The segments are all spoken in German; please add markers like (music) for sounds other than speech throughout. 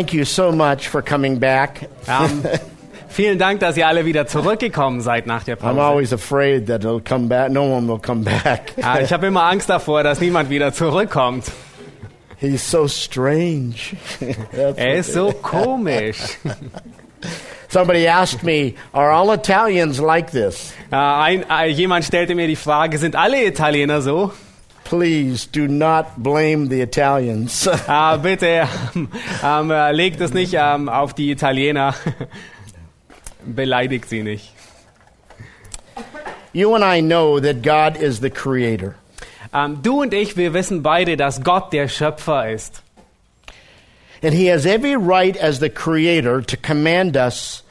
Thank you so much for coming back. Ähm, (laughs) vielen Dank, dass ihr alle wieder zurückgekommen seid nach der I'm Pause. always afraid that it'll come back. No one will come back. Ja, (laughs) ich habe immer Angst davor, dass niemand wieder zurückkommt. He's so strange. (laughs) Er ist so komisch. Somebody asked me, "Are all Italians like this?" Äh, ein, äh, jemand stellte mir die Frage, sind alle Italiener so? Please do not blame the Italians. Äh, (laughs) bitte ähm, äh, legt es nicht ähm, auf die Italiener. (laughs) Beleidigt sie nicht. you and I know that God is the creator. Ähm, du und ich, wir wissen beide, dass Gott der Schöpfer ist. And he has every right as the creator to command us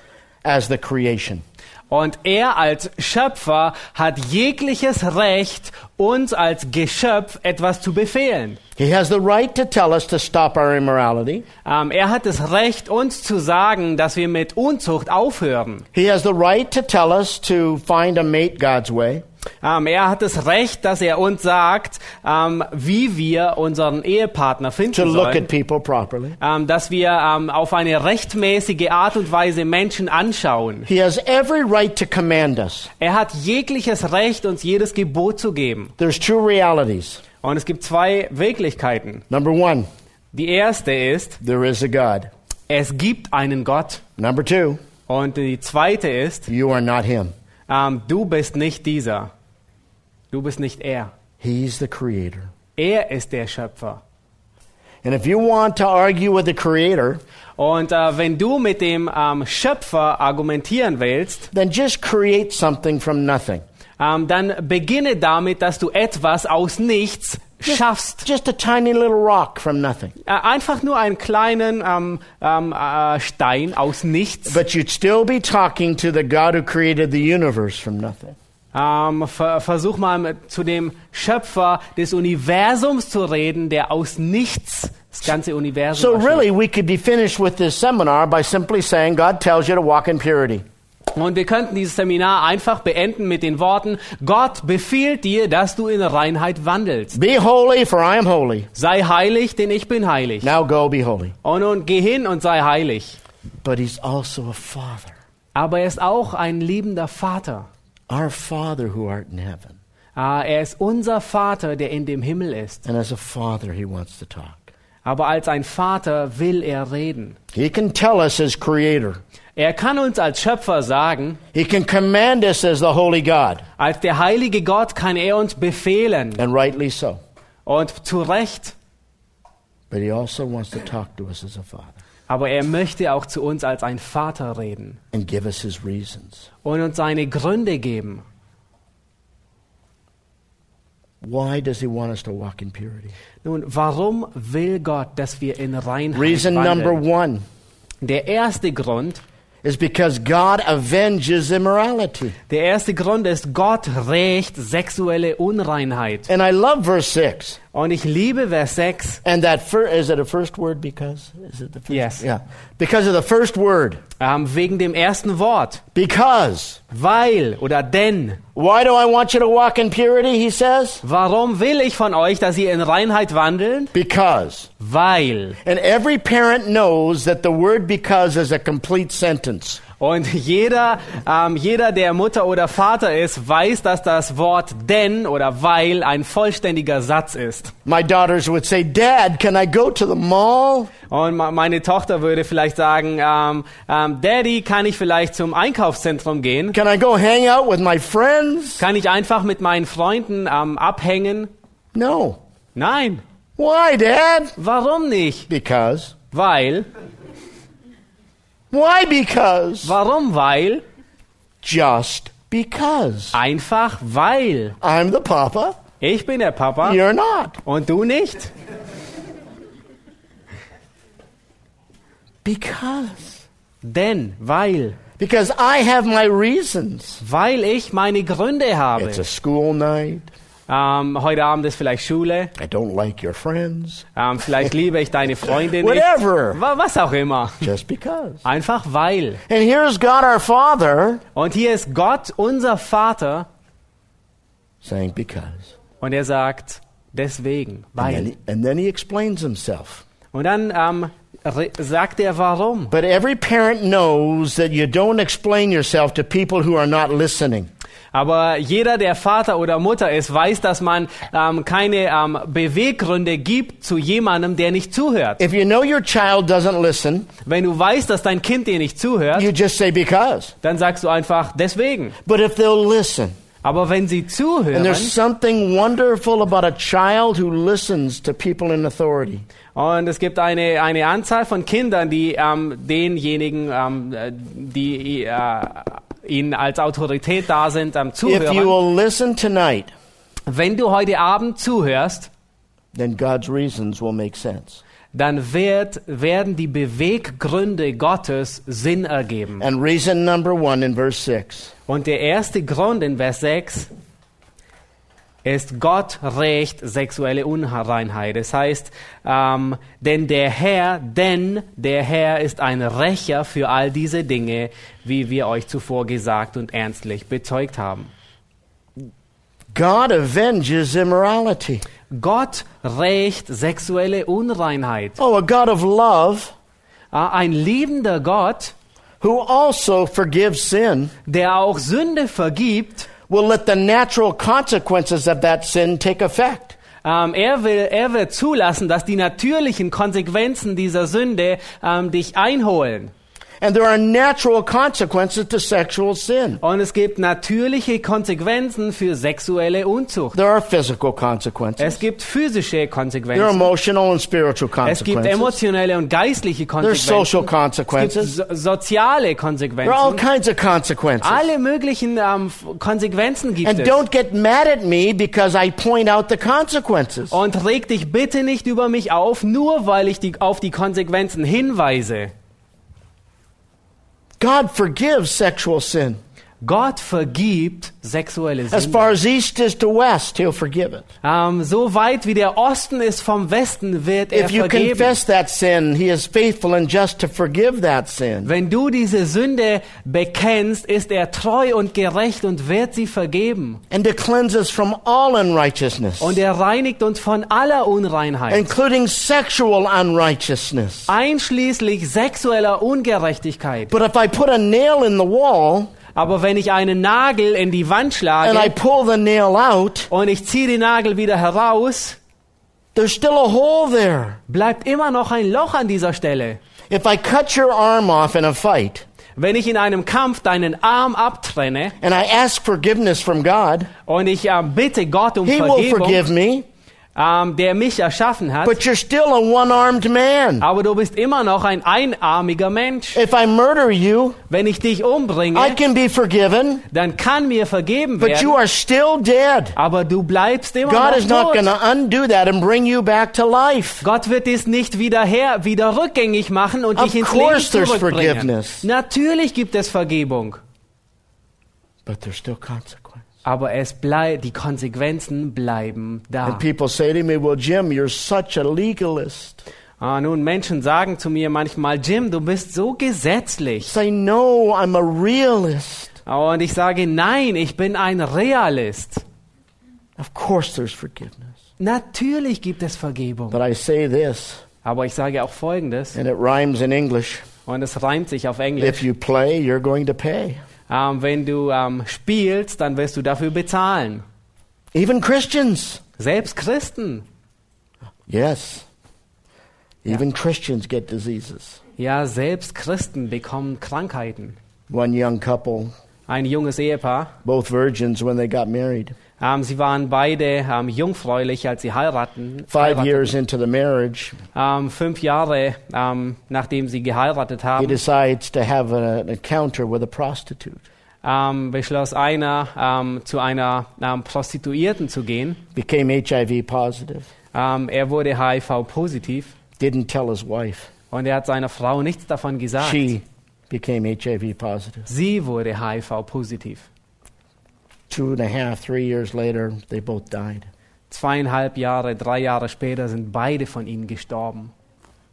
as the creation. Und er als Schöpfer hat jegliches Recht, uns als Geschöpf etwas zu befehlen. He has the right to tell us to stop our immorality. Ähm, er hat das Recht, uns zu sagen, dass wir mit Unzucht aufhören. He has the right to tell us to find a mate God's way. Ähm, er hat das Recht, dass er uns sagt, ähm, wie wir unseren Ehepartner to finden look sollen. at people properly. Ähm, dass wir ähm, auf eine rechtmäßige Art und Weise Menschen anschauen. He has every right to command us. Er hat jegliches Recht, uns jedes Gebot zu geben. There's two realities. Und es gibt zwei Wirklichkeiten. Number one, Die erste ist, there is a God. es gibt einen Gott. Number two, Und die zweite ist, you are not him. Ähm, du bist nicht dieser. Du bist nicht er. He's the creator. Er ist der Schöpfer. And if you want to argue with the creator, Und äh, wenn du mit dem ähm, Schöpfer argumentieren willst, then just create something from nothing. ähm, dann beginne damit, dass du etwas aus nichts schaffst. Just a tiny little rock from nothing. Äh, einfach nur einen kleinen ähm, ähm, äh, Stein aus nichts. But you'd still be talking to the God who created the universe from nothing. Ähm, ver versuch mal mit, zu dem Schöpfer des Universums zu reden, der aus nichts das ganze Universum So erschuf. really, we could be finished with this seminar by simply saying God tells you to walk in purity. Und wir könnten dieses Seminar einfach beenden mit den Worten, Gott befiehlt dir, dass du in Reinheit wandelst. Be holy, for I am holy. Sei heilig, denn ich bin heilig. Now go be holy. Und nun geh hin und sei heilig. But he's also a father. Aber er ist auch ein liebender Vater. Our Father who art in heaven. Ah, Er ist unser Vater, der in dem Himmel ist. And as a father, he wants to talk. Aber als ein Vater will er reden. He can tell us as creator. Er kann uns als Schöpfer sagen, He can command us as the holy God. als der heilige Gott kann er uns befehlen. And rightly so. Und zu Recht. But he also wants to talk to us as a father Aber er möchte auch zu uns als ein Vater reden and give us his reasons. und uns seine Gründe geben. Why does he want us to walk in purity? Nun, warum will Gott, dass wir in Reinheit Reason number wandeln? one Der erste Grund, is because God avenges immorality. der erste Grund ist, Gott rächt sexuelle Unreinheit. And I love verse 6. Und ich liebe Vers 6, And that fir- is it a first word because? Is it the first? Yes. Yeah. Because of the first word. ähm, wegen dem ersten Wort. Because. Weil oder denn. Why do I want you to walk in purity? He says. Warum will ich von euch, dass ihr in Reinheit wandeln? Because. Weil. And every parent knows that the word because is a complete sentence. Und jeder, ähm, jeder, der Mutter oder Vater ist, weiß, dass das Wort denn oder weil ein vollständiger Satz ist. My daughters would say, Dad, can I go to the mall? Und meine Tochter würde vielleicht sagen, ähm, ähm, Daddy, kann ich vielleicht zum Einkaufszentrum gehen? Can I go hang out with my friends? Kann ich einfach mit meinen Freunden ähm, abhängen? No. Nein. Why, Dad? Warum nicht? Because. Weil. Why because? Warum? Weil. Just because. Einfach weil. I'm the papa, Ich bin der Papa you're not. und du nicht. Because. Denn, weil. Because I have my reasons. Weil ich meine Gründe habe. It's a school night. Ähm, heute Abend ist vielleicht Schule. I don't like your friends. Ähm, vielleicht liebe ich deine Freundin nicht. Whatever. Was auch immer. Just because. Einfach weil. And here's God our Father Und hier ist Gott, unser Vater, saying because. und er sagt, deswegen, And then, weil. he, and then he explains himself. Und dann ähm, re- sagt er warum. But every parent knows that you don't explain yourself to people who are not listening. Aber jeder, der Vater oder Mutter ist, weiß, dass man ähm, keine ähm, Beweggründe gibt zu jemandem, der nicht zuhört. If you know your child doesn't listen, Wenn du weißt, dass dein Kind dir nicht zuhört, you just say because. dann sagst du einfach deswegen. But if they'll listen, Aber wenn sie and zuhören, there's something wonderful about a child who listens to people in authority. und es gibt eine, eine Anzahl von Kindern, die ähm, denjenigen, ähm, äh, die äh, ihnen als Autorität da sind, If you zuhören. will listen tonight, Wenn du heute Abend zuhörst, then God's reasons will make sense. dann wird, werden die Beweggründe Gottes Sinn ergeben. And reason number one in verse 6 Und der erste Grund in Vers 6 ist, Gott rächt sexuelle Unreinheit. Das heißt, ähm, denn der Herr, denn der Herr ist ein Rächer für all diese Dinge, wie wir euch zuvor gesagt und ernstlich bezeugt haben. God avenges immorality. Gott rächt sexuelle Unreinheit. Oh, a God of love Ah, Ein liebender Gott, who also forgives sin der auch Sünde vergibt, will let the natural consequences of that sin take effect. Ähm, er, will, er wird zulassen, dass die natürlichen Konsequenzen dieser Sünde ähm, dich einholen. And there are natural consequences to sexual sin. Und es gibt natürliche Konsequenzen für sexuelle Unzucht. There are physical consequences. Es gibt physische There are Konsequenzen. emotional and spiritual Es gibt consequences. emotionelle und geistliche There's social Konsequenzen. Es gibt consequences. so soziale There are all Konsequenzen. kinds of consequences. Alle möglichen ähm, Konsequenzen gibt And es. don't get mad at me because I point out the consequences. Und reg dich bitte nicht über mich auf, nur weil ich die, auf die Konsequenzen hinweise. God forgives sexual sin. Gott vergibt sexuelle As Sünde. far as east is to west, He'll forgive it. Ähm, so weit wie der Osten ist vom Westen, wird er If you vergeben. confess that sin, He is faithful and just to forgive that sin. Wenn du diese Sünde bekennst, ist er treu und gerecht und wird sie vergeben. And to cleanse us from all unrighteousness, Und er reinigt uns von aller Unreinheit, including sexual unrighteousness. einschließlich sexueller Ungerechtigkeit. But if I put a nail in the wall Aber wenn ich einen Nagel in die Wand and I schlage pull the nail out, und ich ziehe den Nagel wieder heraus, there's still a hole there. bleibt immer noch ein Loch an dieser Stelle. If I cut your arm off in a fight Wenn ich in einem Kampf deinen Arm abtrenne and I ask forgiveness from God, und ich äh, bitte Gott um Vergebung, me, ähm, der mich erschaffen hat, but you're still a one armed man. aber du bist immer noch ein einarmiger Mensch. If I murder you, Wenn ich dich umbringe, I can be forgiven, dann kann mir vergeben but you werden, are still dead. aber du bleibst immer God is not noch going tot. to undo that and bring you back to life. Gott wird dies nicht wieder her, wieder rückgängig machen und Of dich ins Leben zurückbringen. Natürlich gibt es Vergebung, But there's still consequence. Aber es bleibt, die Konsequenzen bleiben da. And people say to me, Well, Jim, you're such a legalist. Ah, nun, Menschen sagen zu mir manchmal, Jim, du bist so gesetzlich. Say, No, I'm a realist. Und ich sage, nein, ich bin ein Realist. Of course there's forgiveness. Natürlich gibt es Vergebung. But I say this, Aber ich sage auch Folgendes, and it rhymes in English. Und es reimt sich auf Englisch. If you play, you're going to pay. Ähm, wenn du ähm, spielst, dann wirst du dafür bezahlen. Even Christians. Selbst Christen. Yes. Even Christians get diseases. Ja, selbst Christen bekommen Krankheiten. One young couple, Ein junges Ehepaar. both virgins when they got married. Ähm, sie waren beide ähm, jungfräulich, als sie heiraten. Five years into the marriage, Ähm, fünf Jahre nachdem sie geheiratet he haben, decides to have an encounter with a prostitute. beschloss einer, zu einer Prostituierten zu gehen. Became HIV positive. Er wurde HIV-positiv Didn't tell his wife. und er hat seiner Frau nichts davon gesagt. She became HIV positive. Sie wurde HIV-positiv. Two and a half, three years later, they both died. Zweieinhalb Jahre, drei Jahre später sind beide von ihnen gestorben.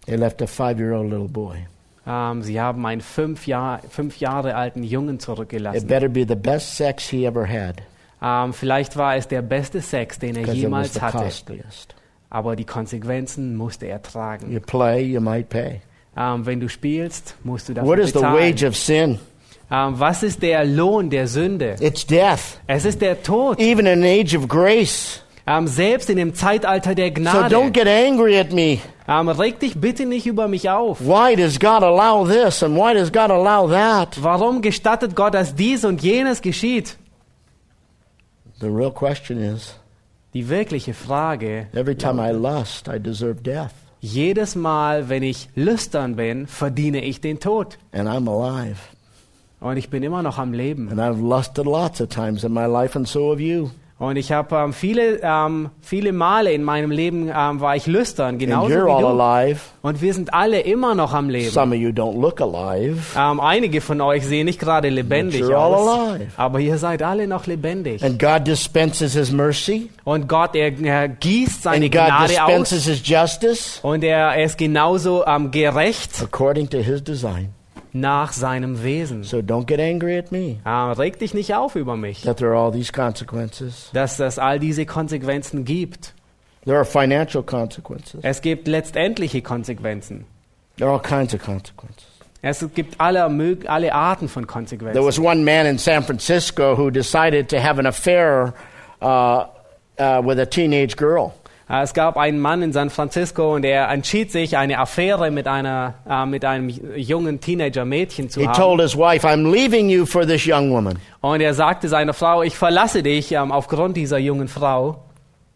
They left a five year old little boy. Ähm, sie haben einen fünf, Jahr, fünf Jahre alten Jungen It zurückgelassen. better be the best sex he ever had Ähm, vielleicht war es der beste Sex, den er it jemals hatte. costliest. Aber die Konsequenzen musste er tragen. You play, you might pay. Ähm, wenn du spielst, musst du dafür What is the bezahlen. wage of sin? Ähm, was ist der Lohn der Sünde? It's death. Es ist der Tod. Even in an age of grace. Ähm, selbst in dem Zeitalter der So Gnade. don't get angry at me. Ähm, reg dich bitte nicht über mich auf. Why does God allow this and why does God allow that? Warum gestattet Gott, dass dies und jenes geschieht? The real question is Die wirkliche Frage, every time I lust, I deserve death. jedes Mal, wenn ich lüstern bin, verdiene ich den Tod. And I'm alive. Und ich bin immer noch am Leben. And I've lusted lots of times in my life, and so have you. Und ich habe ähm, viele, ähm, viele Male in meinem Leben ähm, war ich lüstern, genauso wie du. alive. Und wir sind alle immer noch am Leben. Some of you don't look alive. Ähm, einige von euch sehen nicht gerade lebendig aus, alive. aber ihr seid alle noch lebendig. And God dispenses His mercy. Und Gott, er, er gießt seine And God Gnade aus dispenses His justice und er, er ist genauso ähm, gerecht according to His design. Nach seinem Wesen. So don't get angry at me Ähm, reg dich nicht auf über mich, that there are all these consequences. dass es all diese Konsequenzen gibt. There are financial consequences. Es gibt letztendliche Konsequenzen. There are all kinds of consequences. Es gibt alle, alle Arten von There Konsequenzen. was one man in San Francisco who decided to have an affair uh, uh, with a teenage girl. Äh, Es gab einen Mann in San Francisco und er entschied sich, eine Affäre mit, einer, äh, mit einem jungen Teenager-Mädchen zu He haben. told his wife, I'm leaving you for this young woman. Und er sagte seiner Frau, ich verlasse dich ähm, aufgrund dieser jungen Frau.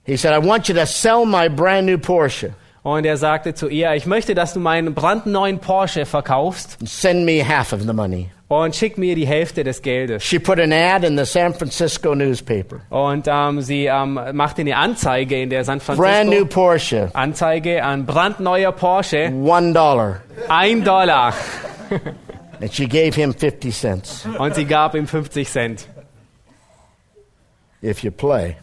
He said, I want you to sell my brand new Porsche Und er sagte zu ihr, ich möchte, dass du meinen brandneuen Porsche verkaufst send me half of the money. und schick mir die Hälfte des Geldes. She put an ad in the San Francisco newspaper. Und ähm, sie ähm, machte eine Anzeige in der San Brand new Francisco Porsche, Anzeige an brandneuer Porsche, one dollar. ein Dollar. And she gave him 50 cents. Und sie gab ihm 50 Cent. If you play,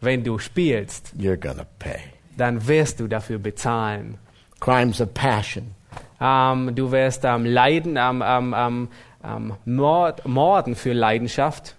Wenn du spielst, you're to pay. Dann wirst du dafür bezahlen. Crimes of passion. Ähm, du wirst ähm, leiden, ähm, ähm, Mord, morden für Leidenschaft.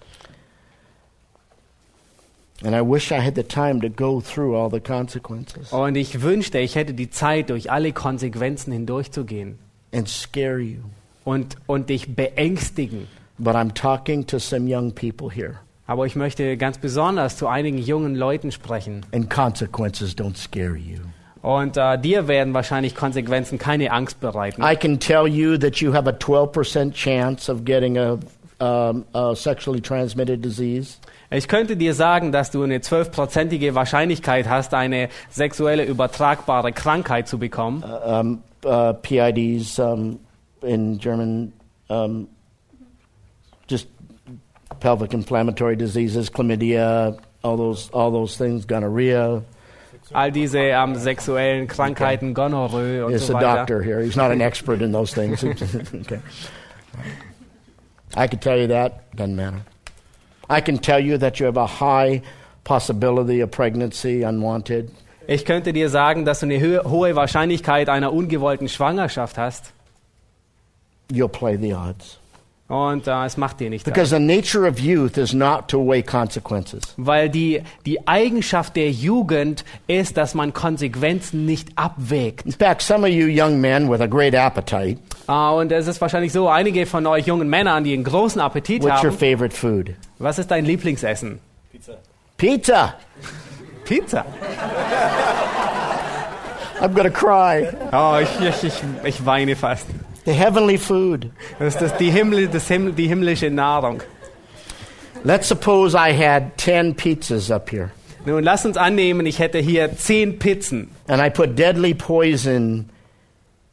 And I wish I had the time to go through all the consequences Und ich wünschte, ich hätte die Zeit, durch alle Konsequenzen hindurchzugehen and scare you. und, und dich beängstigen. But I'm talking to some young people here, Aber ich möchte ganz besonders zu einigen jungen Leuten sprechen. and consequences don't scare you. Und äh, dir werden wahrscheinlich Konsequenzen keine Angst bereiten. I can tell you that you have a 12% chance of getting a, um, a sexually transmitted disease. Ich könnte dir sagen, dass du eine zwölfprozentige Wahrscheinlichkeit hast, eine sexuelle übertragbare Krankheit zu bekommen. Um, uh, PIDs um, in German, um, pelvic inflammatory diseases, chlamydia, all those, all those things, gonorrhea. All diese ähm, sexuellen Krankheiten, Gonorrhoe und It's so a weiter. doctor here. He's not an expert in those things. (laughs) okay. I could tell you that. Doesn't matter. I can tell you that you have a high possibility of pregnancy, unwanted. Ich könnte dir sagen, dass du eine hohe Wahrscheinlichkeit einer ungewollten Schwangerschaft hast. You'll play the odds. Und äh, es macht dir nicht Because the nature of youth is not to weigh consequences. Weil die, die Eigenschaft der Jugend ist, dass man Konsequenzen nicht abwägt. In fact, some of you young men with a great appetite, Ah, und es ist wahrscheinlich so, einige von euch jungen Männern, die einen großen Appetit what's your haben. favorite food? Was ist dein Lieblingsessen? Pizza. Pizza. I'm going to cry. Oh, ich, ich, ich, ich weine fast. The heavenly food. Das ist das, die, Himmel, das Himmel, die himmlische Nahrung. Let's suppose I had 10 pizzas up here Nun, lass uns annehmen, ich hätte hier zehn Pizzen. and I put deadly poison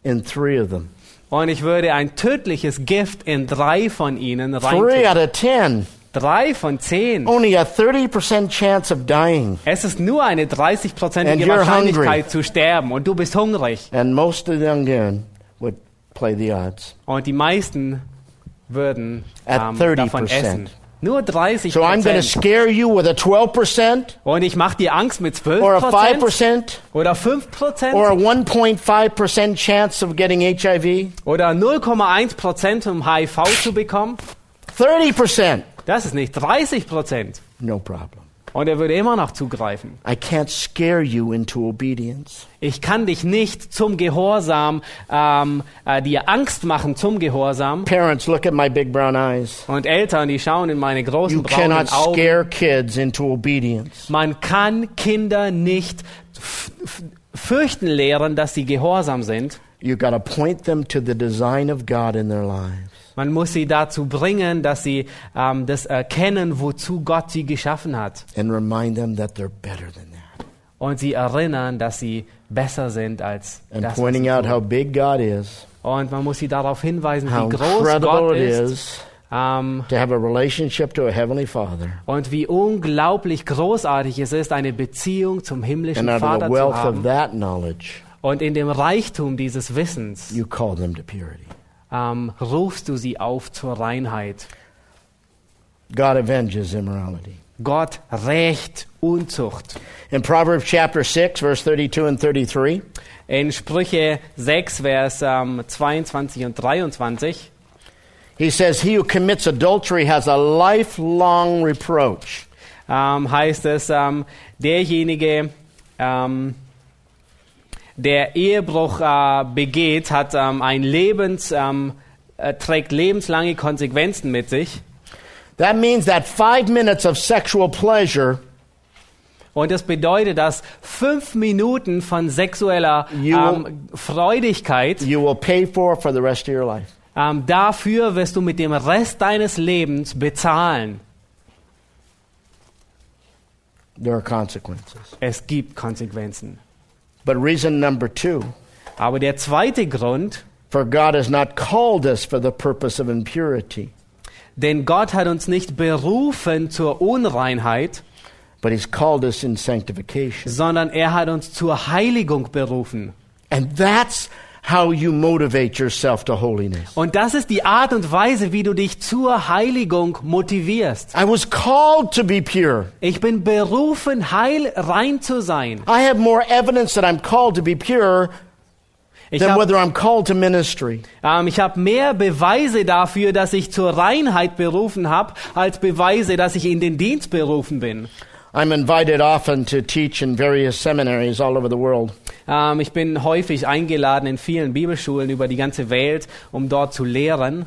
in three of them. Und ich würde ein tödliches Gift in drei von ihnen Three rein. out of 10. Drei von zehn. Only a 30% chance of dying. Es ist nur eine 30-prozentige And you're Wahrscheinlichkeit hungry. zu sterben und du bist hungrig. And most of the young men would play the odds. Und die meisten würden At ähm, 30%. davon essen. Nur 30 So I'm going to scare you with a 12% Und ich mache dir Angst mit 12 or a 5% oder 5 or a 1.5% chance of getting HIV. oder 0,1% um HIV zu bekommen. 30%. Das ist nicht 30% No problem. Und er würde immer noch zugreifen. I can't scare you into obedience. Ich kann dich nicht zum Gehorsam, ähm, äh, dir Angst machen zum Gehorsam. Parents, look at my big brown eyes. Und Eltern, die schauen in meine großen You braunen cannot Augen. scare kids into obedience. Man kann Kinder nicht fürchten lehren, dass sie gehorsam sind. You got to point them to the design of God in their lives. Man muss sie dazu bringen, dass sie ähm, das erkennen, wozu Gott sie geschaffen hat. and remind them that they're better than that. Und sie erinnern, dass sie besser sind als And das. pointing out how big God is, Und man muss sie darauf hinweisen, wie groß Gott ist. is Ähm, to have a relationship to a Heavenly Father. und wie unglaublich großartig es ist, eine Beziehung zum himmlischen And Vater zu wealth of haben. that knowledge, Und in dem Reichtum dieses Wissens you call them to purity. Ähm, rufst du sie auf zur Reinheit. God avenges immorality. Gott rächt Unzucht. In Proverbs chapter 6, verse 32 and 33, In Sprüche 6, Vers ähm, 22 und 23 he says, He who commits adultery has a lifelong reproach. ähm, heißt es, ähm, derjenige, ähm, der Ehebruch äh, begeht, hat ähm, ein Lebens, ähm, äh, trägt lebenslange Konsequenzen mit sich. That means that five minutes of sexual pleasure Und das bedeutet, dass fünf Minuten von sexueller ähm, Freudigkeit, you will pay for for the rest of your life. ähm, dafür wirst du mit dem Rest deines Lebens bezahlen. There are consequences. Es gibt Konsequenzen. But reason number two Aber der zweite Grund, For God has not called us for the purpose of impurity, denn Gott hat uns nicht berufen zur Unreinheit, but He's called us in sanctification. sondern er hat uns zur Heiligung berufen. And that's how you motivate yourself to holiness. Und das ist die Art und Weise, wie du dich zur Heiligung motivierst. I was called to be pure. Ich bin berufen, heil rein zu sein. I have more evidence that I'm called to be pure Ich than habe whether I'm called to ministry. ähm, ich hab mehr Beweise dafür, dass ich zur Reinheit berufen habe, als Beweise, dass ich in den Dienst berufen bin. I'm invited often to teach in various seminaries all over the world. Ähm, ich bin häufig eingeladen in vielen Bibelschulen über die ganze Welt, um dort zu lehren.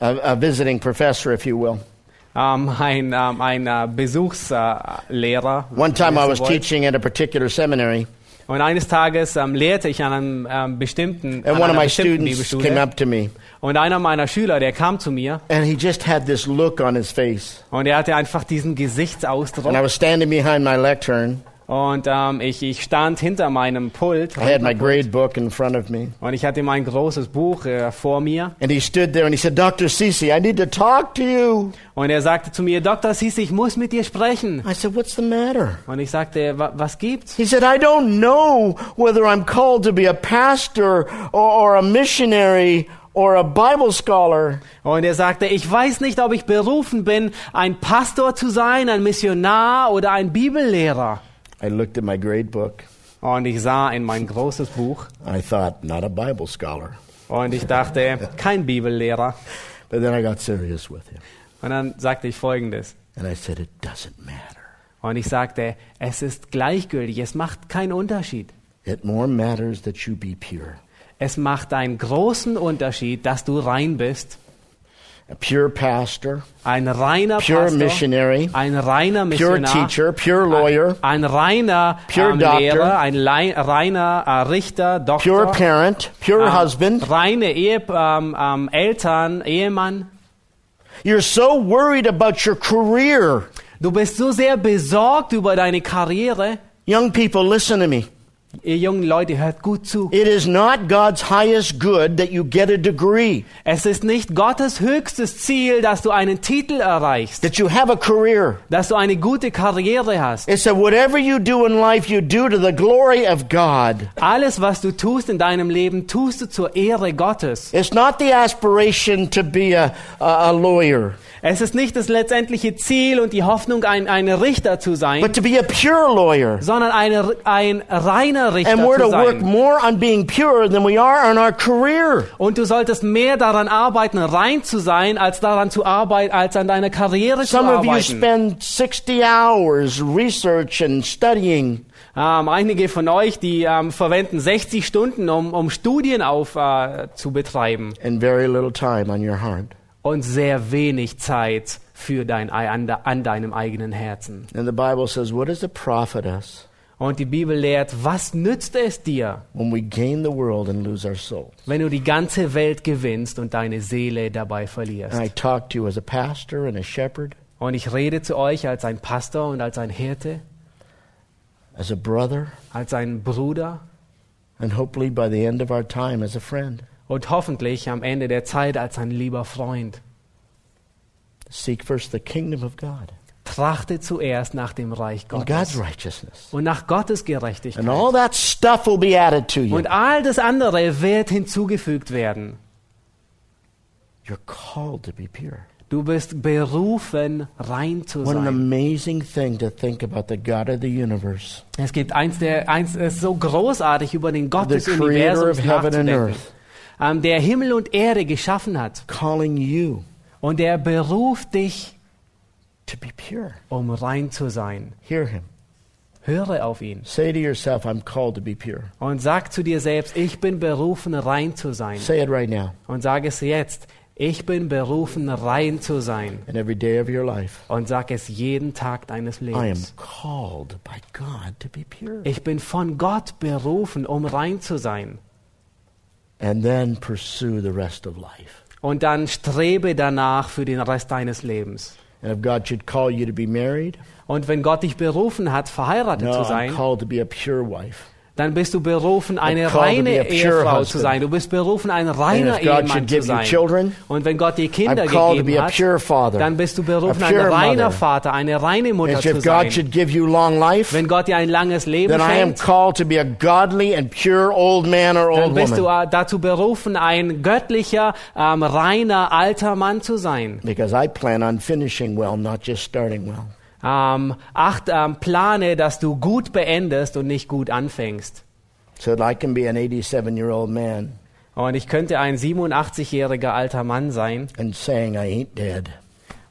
A, a visiting professor, if you will. Ähm, ein ähm, ein äh, Besuchslehrer. One time I was wollt. teaching at a particular seminary, Und eines Tages ähm, lehrte ich an einem ähm, bestimmten, and an one of my students came up to me, Und einer meiner Schüler, der kam zu mir and he just had this look on his face. und er hatte einfach diesen And I Gesichtsausdruck. was standing behind my lectern. Und ähm, ich, ich stand hinter meinem Pult I had my grade book in front of me. und ich hatte mein großes Buch äh, vor mir. And he stood there and he said, Dr. Cece, I need to talk to you. Und er sagte zu mir, Dr. Sisi, ich muss mit dir sprechen. I said, What's the matter? Und ich sagte, "Wa- was gibt's? He said, I don't know whether I'm called to be a pastor or, or a missionary or a Bible scholar. Und er sagte, ich weiß nicht, ob ich berufen bin, ein Pastor zu sein, ein Missionar oder ein Bibellehrer. I looked at my grade book. Und ich sah in mein großes Buch I thought, not a Bible scholar. und ich dachte, kein Bibellehrer. But then I got serious with him. Und dann sagte ich Folgendes. And I said, It doesn't matter. Und ich sagte, es ist gleichgültig, es macht keinen Unterschied. It more matters that you be pure. Es macht einen großen Unterschied, dass du rein bist. A pure pastor, Ein reiner pure Pastor, missionary, ein reiner pure Missionar, teacher, pure lawyer, ein reiner Pure ähm, doctor. Lehrer, ein Lei- reiner äh, Richter, Doktor, pure parent, pure ähm, husband. reine Ehe, ähm, ähm, Eltern, Ehemann. You're so worried about your career. Du bist so sehr besorgt über deine Karriere. Young people, listen to me. Ihr jungen Leute, hört gut zu. It is not God's highest good that you get a degree, Es ist nicht Gottes höchstes Ziel, dass du einen Titel erreichst, that you have a career. dass du eine gute Karriere hast. It's that whatever you do in life, you do to the glory of God. Alles, was du tust in deinem Leben, tust du zur Ehre Gottes. It's not the aspiration to be a, a, a lawyer, Es ist nicht das letztendliche Ziel und die Hoffnung, ein, ein Richter zu sein, but to be a pure lawyer. sondern eine, ein reiner Richter And we're zu to work sein. more on being pure than we are on our career. Und du solltest mehr daran arbeiten, rein zu sein, als daran zu arbeiten, als an deiner Karriere zu Some of you arbeiten. spend 60 hours research and studying. Ähm, einige von euch, die ähm, verwenden 60 Stunden, um, um Studien auf, äh, zu betreiben and very little time on your heart. und sehr wenig Zeit für dein, an, an deinem eigenen Herzen. And the Bible says, What does it profit us Und die Bibel lehrt, was nützt es dir, when we gain the world and lose our soul? wenn du die ganze Welt gewinnst und deine Seele dabei verlierst? And I talk to you as a pastor and a shepherd, Und ich rede zu euch als ein Pastor und als ein Hirte, as a brother, als ein Bruder and hopefully by the end of our time as a friend. und hoffentlich am Ende der Zeit als ein lieber Freund. Seek first the kingdom of God Trachte zuerst nach dem Reich Gottes und nach Gottes Gerechtigkeit. And all that stuff will be added to you. Und all das andere wird hinzugefügt werden. You're called to be pure. Du bist berufen, rein zu What an sein. amazing thing to think about the God of the universe, Es gibt eins der, eins ist so großartig über den Gott des Universums nachzudenken, earth, ähm, der Himmel und Erde geschaffen hat. calling you Und er beruft dich, to be pure. um rein zu sein. Hear him. Höre auf ihn Say to yourself, I'm called to be pure. und sag zu dir selbst, ich bin berufen, rein zu sein. Say it right now. Und sag es jetzt, ich bin berufen, rein zu sein. And every day of your life, Und sag es jeden Tag deines I am Lebens. called by God to be pure. Ich bin von Gott berufen, um rein zu sein. And then pursue the rest of life. Und dann strebe danach für den Rest deines Lebens. And if God should call you to be married, Und wenn Gott dich berufen hat, verheiratet no, zu I'm sein, called to be a pure wife. Dann bist du berufen, eine reine Ehefrau zu sein. Du bist berufen, ein reiner Ehemann zu sein. children, Und wenn Gott dir Kinder gegeben hat, dann bist du berufen, ein reiner mother. Vater, eine reine Mutter zu sein. life, Wenn Gott dir ein langes Leben schenkt, dann bist du äh, dazu berufen, ein göttlicher, ähm, reiner, alter Mann zu sein. Because I plan on finishing well, not just starting well. Ähm, acht, ähm, plane, dass du gut beendest und nicht gut anfängst. So that I can be an 87 year old man Und ich könnte ein 87-jähriger alter Mann sein and saying, I ain't dead.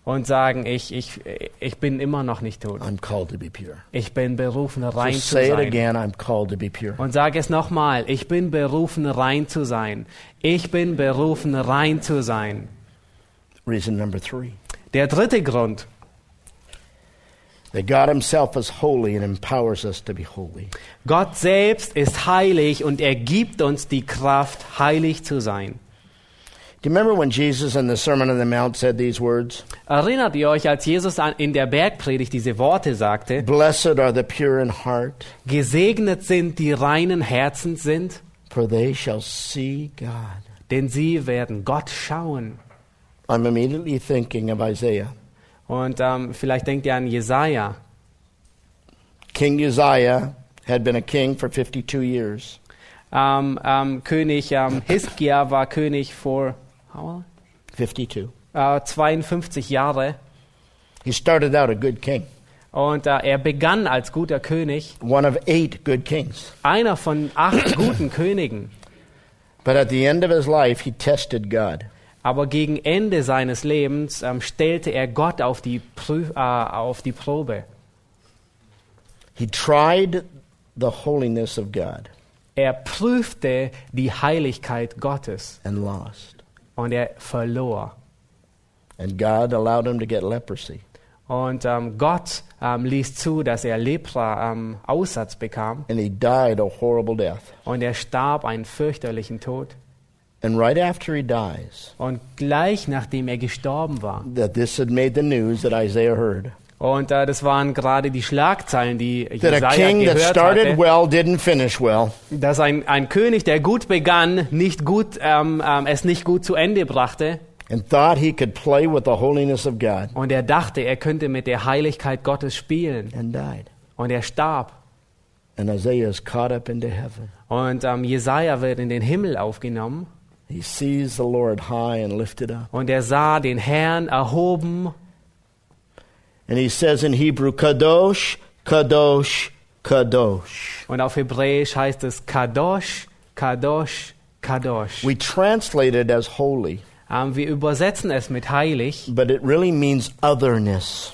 und sagen, ich, ich, ich bin immer noch nicht tot. I'm called to be pure. Ich bin berufen, rein So zu say it sein. again, I'm called to be pure. Und sag es nochmal, ich bin berufen, rein zu sein. Ich bin berufen, rein zu sein. Reason number three Der dritte Grund, that God Himself is holy and empowers us to be holy. Gott selbst ist heilig und er gibt uns die Kraft, heilig zu sein. Do you remember when Jesus in the Sermon on the Mount said these words? Erinnert ihr euch, als Jesus in der Bergpredigt diese Worte sagte, Blessed are the pure in heart, gesegnet sind die reinen Herzens sind, for they shall see God. denn sie werden Gott schauen. I'm immediately thinking of Isaiah. Und ähm, vielleicht denkt ihr an Jesaja. King Uzziah had been a king for 52 years. Ähm, ähm, König ähm, (laughs) Hiskia war König vor how, 52. äh, 52 Jahre. He started out a good king, Und äh, er begann als guter König, one of eight good kings. einer von acht guten Königen. But at the end of his life, he tested God. Aber gegen Ende seines Lebens ähm, stellte er Gott auf die, Prü äh, auf die Probe. He tried the holiness of God Er prüfte die Heiligkeit Gottes and lost. und er verlor. And God allowed him to get leprosy. Und ähm, Gott ähm, ließ zu, dass er Lepra ähm, Aussatz bekam And he died a horrible death. und er starb einen fürchterlichen Tod. And right after he dies, Und gleich nachdem er gestorben war, that this had made the news that Isaiah heard. und äh, das waren gerade die Schlagzeilen, die Jesaja gehört hatte, well dass ein, ein König, der gut begann, nicht gut, ähm, ähm, es nicht gut zu Ende brachte. And thought he could play with the holiness of God Und er dachte, er könnte mit der Heiligkeit Gottes spielen. and died. Und er starb. And Isaiah is caught up into heaven. Und ähm, Jesaja wird in den Himmel aufgenommen. He sees the Lord high and lifted up. Und er sah den Herrn erhoben. And he says in Hebrew, Kadosh, Kadosh, Kadosh. Und auf Hebräisch heißt es Kadosh, Kadosh, Kadosh. We translate it as holy, Ähm, wir übersetzen es mit heilig, but it really means otherness.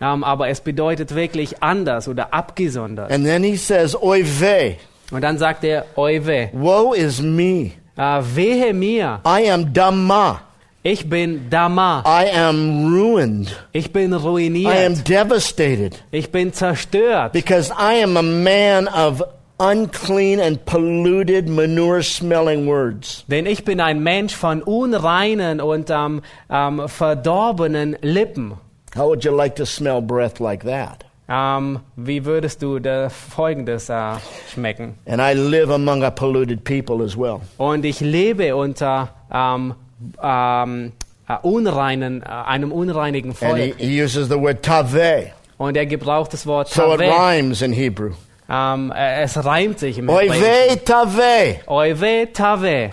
ähm, aber es bedeutet wirklich anders oder abgesondert. And then he says, Oy vey, Und dann sagt er, Oive, woe is me. Äh, wehe mir, I am Dama. ich bin Dama, I am ruined. ich bin I am ruiniert, devastated ich bin zerstört, because I am a man of unclean and polluted, manure smelling words. denn ich bin ein Mensch von unreinen und ähm, ähm, verdorbenen Lippen. How would you like to smell breath like that? Ähm, wie würdest du Folgendes äh, schmecken? And I live among a polluted people as well. Und ich lebe unter ähm, ähm, äh, unreinen, äh, einem unreinigen And he, he uses the word tave. Und er gebraucht das Wort So it rhymes in Hebrew. Äh, es reimt sich im Hebräischen. tave. Oive Tave.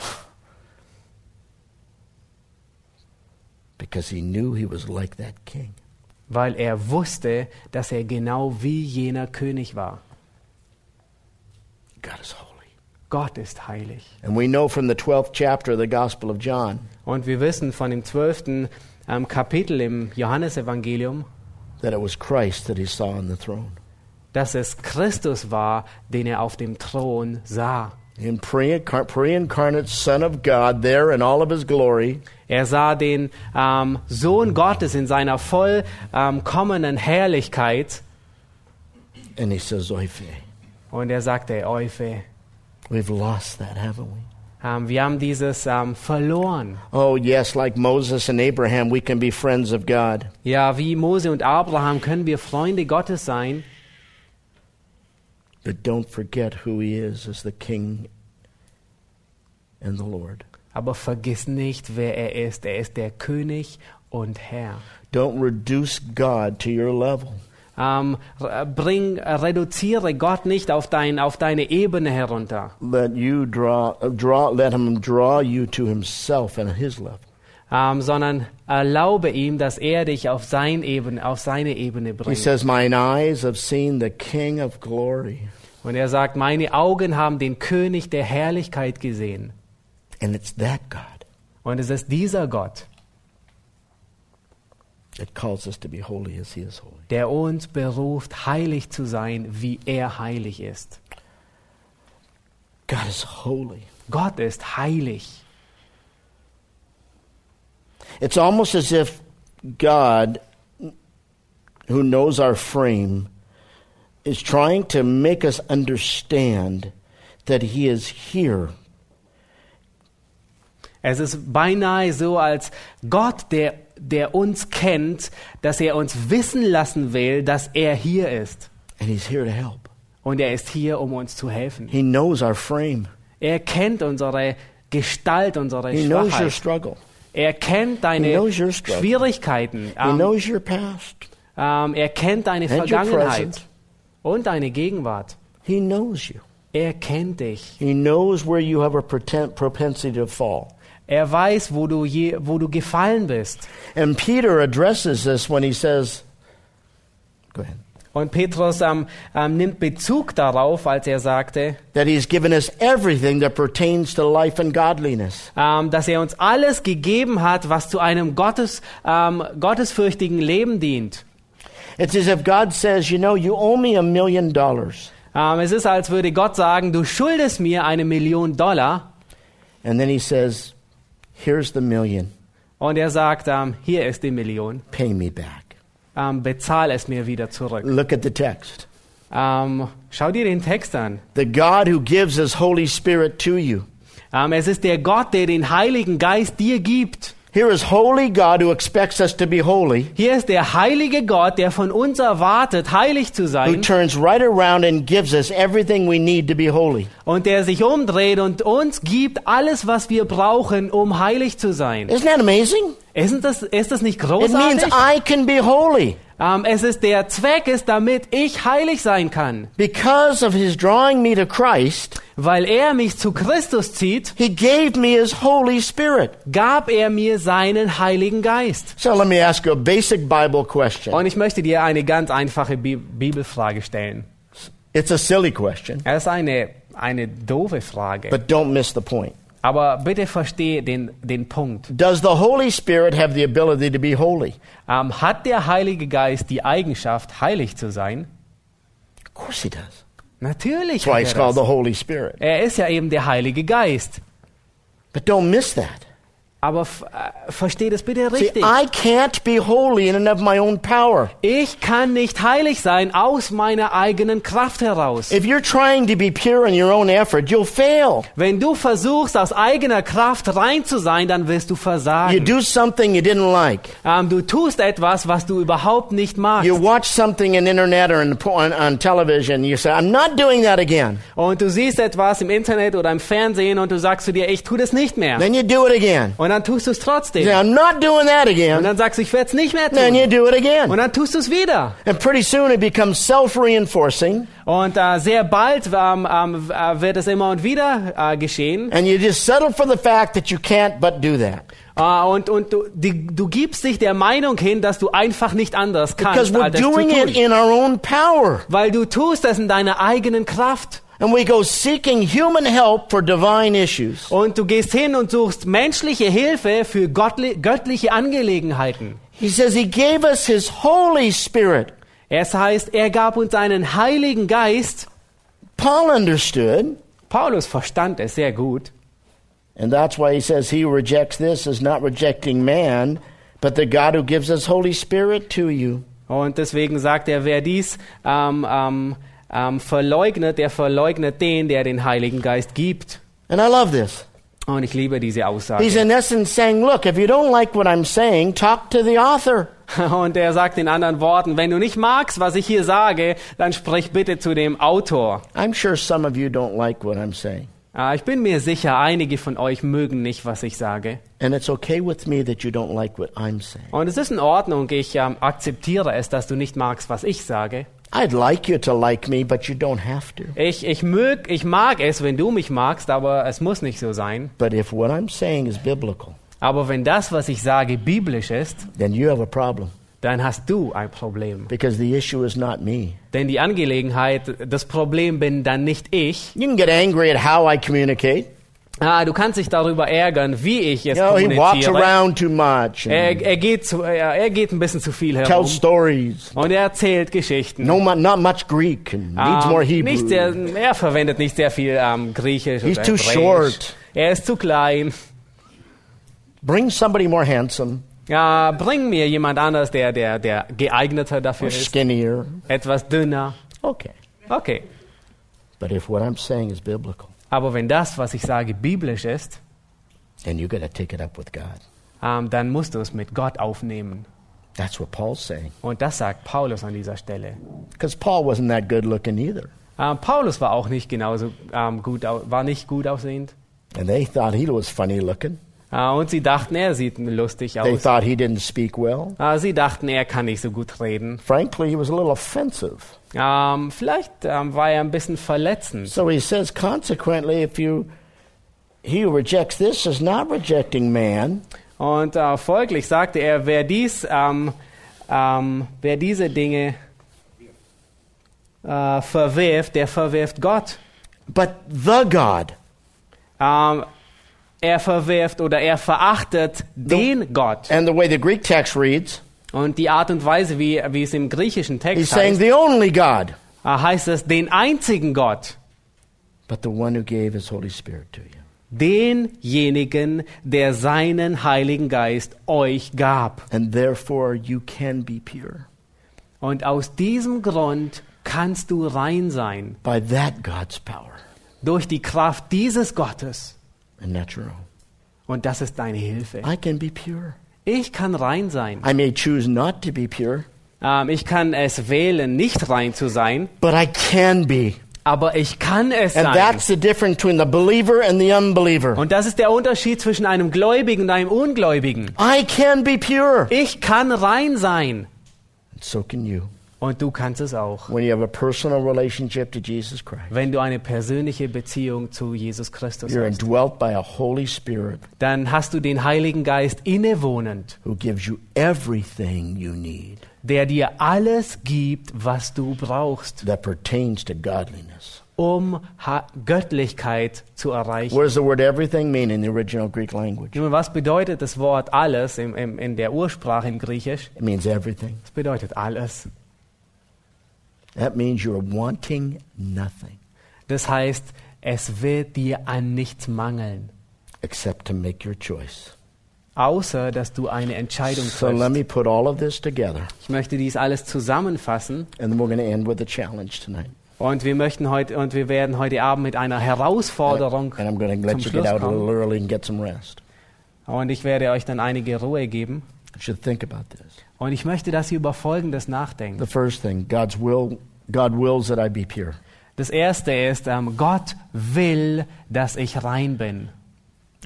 Because he knew he was like that king. Weil er wusste, dass er genau wie jener König war. God is holy. Gott ist heilig. And we know from the 12th chapter of the Gospel of John Und wir wissen von dem zwölften ähm, Kapitel im Johannesevangelium, that it was Christ that he saw on the throne. dass es Christus war, den er auf dem Thron sah. In pre-incar- pre-incarnate Son of God there in all of his glory, Er sah den ähm, Sohn Gottes in seiner vollkommenen Herrlichkeit and he says, vey. und er sagte, Eufe, We've lost that, haven't we? ähm, wir haben dieses ähm, verloren. Oh, yes, like Moses and Abraham, we can be friends of God. Ja, wie Mose und Abraham können wir Freunde Gottes sein, But don't forget who he is as the King and the Lord. aber vergiss nicht, wer er ist. Er ist der König und Herr. Don't reduce God to your level. Ähm, r- bring, äh, reduziere Gott nicht auf, dein, auf deine Ebene herunter, Let you draw, draw, let him draw you to himself and his level. Ähm, sondern erlaube ihm, dass er dich auf, sein Ebene, auf seine Ebene He bringt. says, Mine eyes have seen the King of glory. Und er sagt, meine Augen haben den König der Herrlichkeit gesehen. And it's that God Und es ist dieser Gott, that calls us to be holy as he is holy. der uns beruft, heilig zu sein, wie er heilig ist. God is holy. Gott ist heilig. It's almost as if God, who knows our frame, is trying to make us understand that He is here. Es ist beinahe so, als Gott, der, der uns kennt, dass er uns wissen lassen will, dass er hier ist. And He's here to help. Und er ist hier, um uns zu helfen. He knows our frame. Er kennt unsere Gestalt, unsere He knows your struggle. Er kennt deine. Schwierigkeiten. He Ähm, ähm, er kennt deine Vergangenheit und deine Gegenwart. He knows you. Er kennt dich. He knows where you have a propensity to fall. Er weiß, wo du, je, wo du gefallen bist. And Peter addresses this when he says, Go ahead. Und Petrus ähm, ähm, nimmt Bezug darauf, als er sagte, that He's given us everything that pertains to life and godliness. ähm, dass er uns alles gegeben hat, was zu einem Gottes, ähm, gottesfürchtigen Leben dient. It's as if God says, You know, you owe me a million dollars. Ähm, es ist, als würde Gott sagen, du schuldest mir eine Million Dollar. And then He says, Here's the million. Und er sagt, ähm, hier ist die Million, Pay me back. Ähm, bezahl es mir wieder zurück. Look at the text. Ähm, schau dir den Text an. The God who gives His Holy Spirit to you. Ähm, es ist der Gott, der den Heiligen Geist dir gibt. Here is holy God who expects us to be holy, Hier ist der heilige Gott, der von uns erwartet, heilig zu who sein turns right around and gives us everything we need to be holy. und der sich umdreht und uns gibt alles, was wir brauchen, um heilig zu sein. Isn't that amazing? Ist das, ist das nicht It means großartig? I can be holy. Ähm, es ist der Zweck ist, damit ich heilig sein kann. Because of his drawing me to Christ, Weil er mich zu Christus zieht, he gave me his Holy Spirit. gab er mir seinen Heiligen Geist. So let me ask you a basic Bible question. Und ich möchte dir eine ganz einfache Bi Bibelfrage stellen. It's a silly question, Es ist eine, eine doofe Frage. but don't miss the point. Aber bitte verstehe den, den Punkt. Does the Holy Spirit have the ability to be holy? Ähm, hat der Heilige Geist die Eigenschaft, heilig zu sein? Of course he does. Natürlich. That's why er, called the. Holy Spirit. er ist ja eben der Heilige Geist. But don't miss that. Aber äh, versteh das bitte See, richtig. I can't be holy in and of my own power. Ich kann nicht heilig sein aus meiner eigenen Kraft heraus. If you're trying to be pure in your own effort, you'll fail. Wenn du versuchst, aus eigener Kraft rein zu sein, dann wirst du You versagen. do something you didn't like. Ähm, du tust etwas, was du überhaupt nicht magst. You watch something in internet or in, on, on television. You say, I'm not doing that again. Und du siehst etwas im Internet oder im Fernsehen und du sagst zu dir, ich tu das nicht mehr. Then you do it again. Und dann tust du es trotzdem. say, I'm not doing that Und again. dann sagst du, ich werde es nicht mehr Then you tun. do it Und again. dann tust du es wieder. And pretty soon it becomes self-reinforcing Und äh, sehr bald ähm, ähm, äh, wird es immer und wieder äh, geschehen. and you just settle for the fact that you can't but do that. Äh, und und du, die, du gibst dich der Meinung hin, dass du einfach nicht anders Because kannst, we're es zu doing it tun. in our own power. Weil du tust es in deiner eigenen Kraft. And we go seeking human help for divine issues. Und du gehst hin und suchst menschliche Hilfe für göttliche Angelegenheiten. He says he gave us his Holy Spirit. Es heißt, er gab uns einen Heiligen Geist. Paul understood, Paulus verstand es sehr gut. and that's why he says he who rejects this is not rejecting man, but the God who gives his Holy Spirit to you. Und deswegen sagt er, wer dies ähm, ähm, ähm, verleugnet, der verleugnet den, der den Heiligen Geist gibt. And I love this. Und ich liebe diese Aussage. He's in essence saying, look, if you don't like what I'm saying, talk to the author. (laughs) Und er sagt in anderen Worten, wenn du nicht magst, was ich hier sage, dann sprich bitte zu dem Autor. I'm sure some of you don't like what I'm saying. Äh, Ich bin mir sicher, einige von euch mögen nicht, was ich sage. And it's okay with me that you don't like what I'm saying. Und es ist in Ordnung, ich ähm, akzeptiere es, dass du nicht magst, was ich sage. I'd like you to like me, but you don't have to. Ich, ich, mög, ich mag es, wenn du mich magst, aber es muss nicht so sein. But if what I'm saying is biblical, Aber wenn das, was ich sage, biblisch ist, then you have a problem dann hast du ein Problem. because the issue is not me. Denn die Angelegenheit, das Problem bin dann nicht ich. You can get angry at how I communicate. Ah, du kannst dich darüber ärgern, wie ich es You know, kommuniziere. Er, er, geht zu, er, er geht ein bisschen zu viel herum. Und er erzählt Geschichten. No, not much Greek needs Ähm, more Hebrew. nicht sehr, er verwendet nicht sehr viel ähm, Griechisch He's too short. Er ist zu klein. Bring somebody more handsome, Ja, bring mir jemand anders, der, der, der geeigneter dafür or ist. skinnier. Etwas dünner. Okay. Okay. But if what I'm saying is biblical, Aber wenn das, was ich sage, biblisch ist, then you got to take it up with God. ähm, dann musst du es mit Gott aufnehmen. That's what Paul's saying. Und das sagt Paulus an dieser Stelle. Because Paul wasn't that good looking either. Ähm, Paulus war auch nicht genauso ähm, gut, au- war nicht gut aussehend. And they thought he was funny looking. Äh, und sie dachten, er sieht lustig They aus. thought he didn't speak well. Äh, sie dachten, er kann nicht so gut reden. Frankly, he was a little offensive. Ähm, vielleicht ähm, war er ein bisschen verletzend. So he says, consequently, if you he who rejects this is not rejecting man, Und äh, folglich sagte er, wer dies, ähm, ähm, wer diese Dinge, äh, verwirft, der verwirft Gott. But the God, er verwirft oder er verachtet den Gott. and the way the Greek text reads, Und die Art und Weise, wie, wie es im griechischen he's Text saying heißt, the only God, äh, heißt es den einzigen Gott. but the one who gave his Holy Spirit to you. Denjenigen, der seinen Heiligen Geist euch gab. And therefore you can be pure Und aus diesem Grund kannst du rein sein. by that God's power. Durch die Kraft dieses Gottes. And own. Und das ist deine Hilfe. I can be pure. Ich kann rein sein. I may choose not to be pure, Ähm, ich kann es wählen, nicht rein zu sein. but I can be. Aber ich kann es And sein. that's the difference between the believer and the unbeliever. Und das ist der Unterschied zwischen einem Gläubigen und einem Ungläubigen. I can be pure. Ich kann rein sein. And so can you. Und du kannst es auch. When you have a personal relationship to Jesus Christ, Wenn du eine persönliche Beziehung zu Jesus Christus you're hast, indwelt by a Holy Spirit dann hast du den Heiligen Geist innewohnend, who gives you everything you need der dir alles gibt, was du brauchst, that pertains to godliness. um ha Göttlichkeit zu erreichen. What does the word everything mean in the original Greek language? Nun, Was bedeutet das Wort alles im, im, in der Ursprache im Griechisch? It means everything. Es bedeutet alles. That means you're wanting nothing Das heißt, es wird dir an nichts mangeln, except to make your choice. außer dass du eine Entscheidung So let triffst. me put all of this together, Ich möchte dies alles zusammenfassen and then we're going to end with a challenge tonight. und wir möchten heute und wir werden heute Abend mit einer Herausforderung And I'm going to zum let you get Schluss out a kommen. little early and get some rest. und ich werde euch dann einige Ruhe geben You should think about this. Und ich möchte, dass ihr über Folgendes nachdenkt. The first thing, God's will, God wills that I be pure. Das erste ist, ähm, Gott will, dass ich rein bin.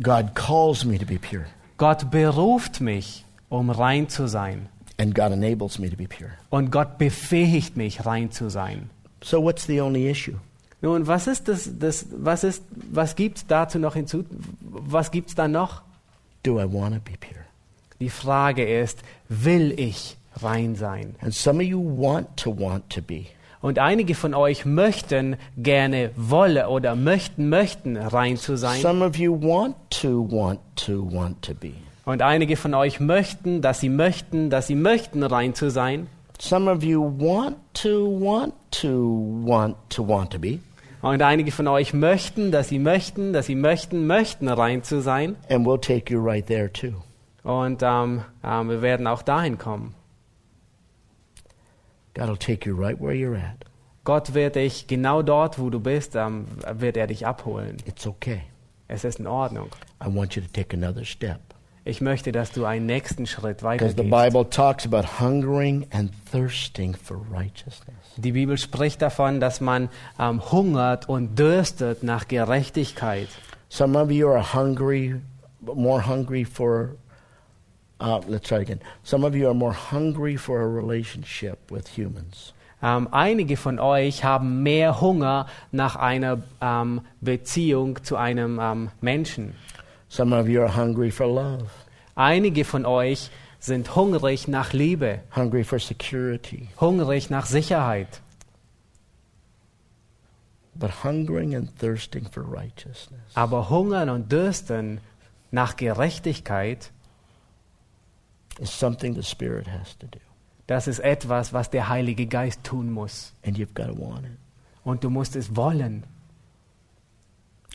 God calls me to be pure, Gott beruft mich, um rein zu sein. and God enables me to be pure. Und Gott befähigt mich, rein zu sein. So what's the only issue? Nun, was ist das, das was ist, was gibt's dazu noch hinzu? Was gibt's da noch? Do I want to be pure? Die Frage ist, will ich rein sein? And some of you want to want to be. Und einige von euch möchten gerne wolle oder möchten möchten rein zu sein. Some of you want to want to want to be. Und einige von euch möchten, dass sie möchten, dass sie möchten rein zu sein. Some of you want to want to want to want to be. Und einige von euch möchten, dass sie möchten, dass sie möchten, möchten rein zu sein. And we'll take you right there too. Und ähm, ähm, wir werden auch dahin kommen. God will take you right where you're at. Gott wird dich genau dort, wo du bist, ähm, wird er dich abholen. It's okay. Es ist in Ordnung. I want you to take another step. Ich möchte, dass du einen nächsten Schritt Because the weitergehst. Bible talks about hungering and thirsting for righteousness. Die Bibel spricht davon, dass man ähm, hungert und dürstet nach Gerechtigkeit. Some of you are hungry, more hungry for, uh, let's try again. Some of you are more hungry for a relationship with humans. Ähm, einige von euch haben mehr Hunger nach einer ähm, Beziehung zu einem ähm, Menschen. Some of you are hungry for love, Einige von euch sind hungrig nach Liebe, hungry for security. hungrig nach Sicherheit. But hungering and thirsting for righteousness Aber hungern und dürsten nach Gerechtigkeit, is something the Spirit has to do. das ist etwas, was der Heilige Geist tun muss. And you've got to want it. Und du musst es wollen.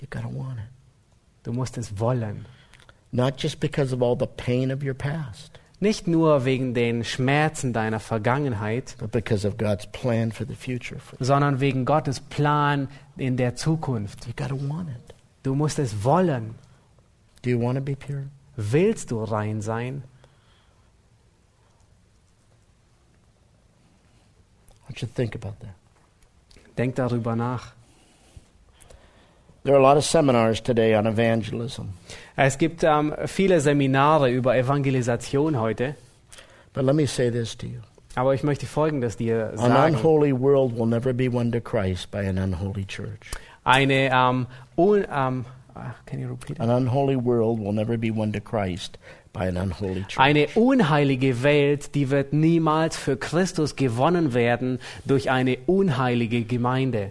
You've got to want it. Du musst es wollen. Not just because of all the pain of your past, Nicht nur wegen den Schmerzen deiner Vergangenheit, but because of God's plan for the future. For sondern wegen Gottes Plan in der Zukunft. You got to want it. Du musst es wollen. Do you want to be pure? Willst du rein sein? Want you to think about that. Denk darüber nach. There are a lot of seminars today on evangelism, Es gibt ähm, viele Seminare über Evangelisation heute, but let me say this to you: aber ich möchte Folgendes dir an sagen. unholy world will never be won to Christ by an unholy church. Eine, ähm, un, ähm, ah, can you repeat it? An unholy world will never be won to Christ by an unholy church. Eine unheilige Welt, die wird niemals für Christus gewonnen werden durch eine unheilige Gemeinde.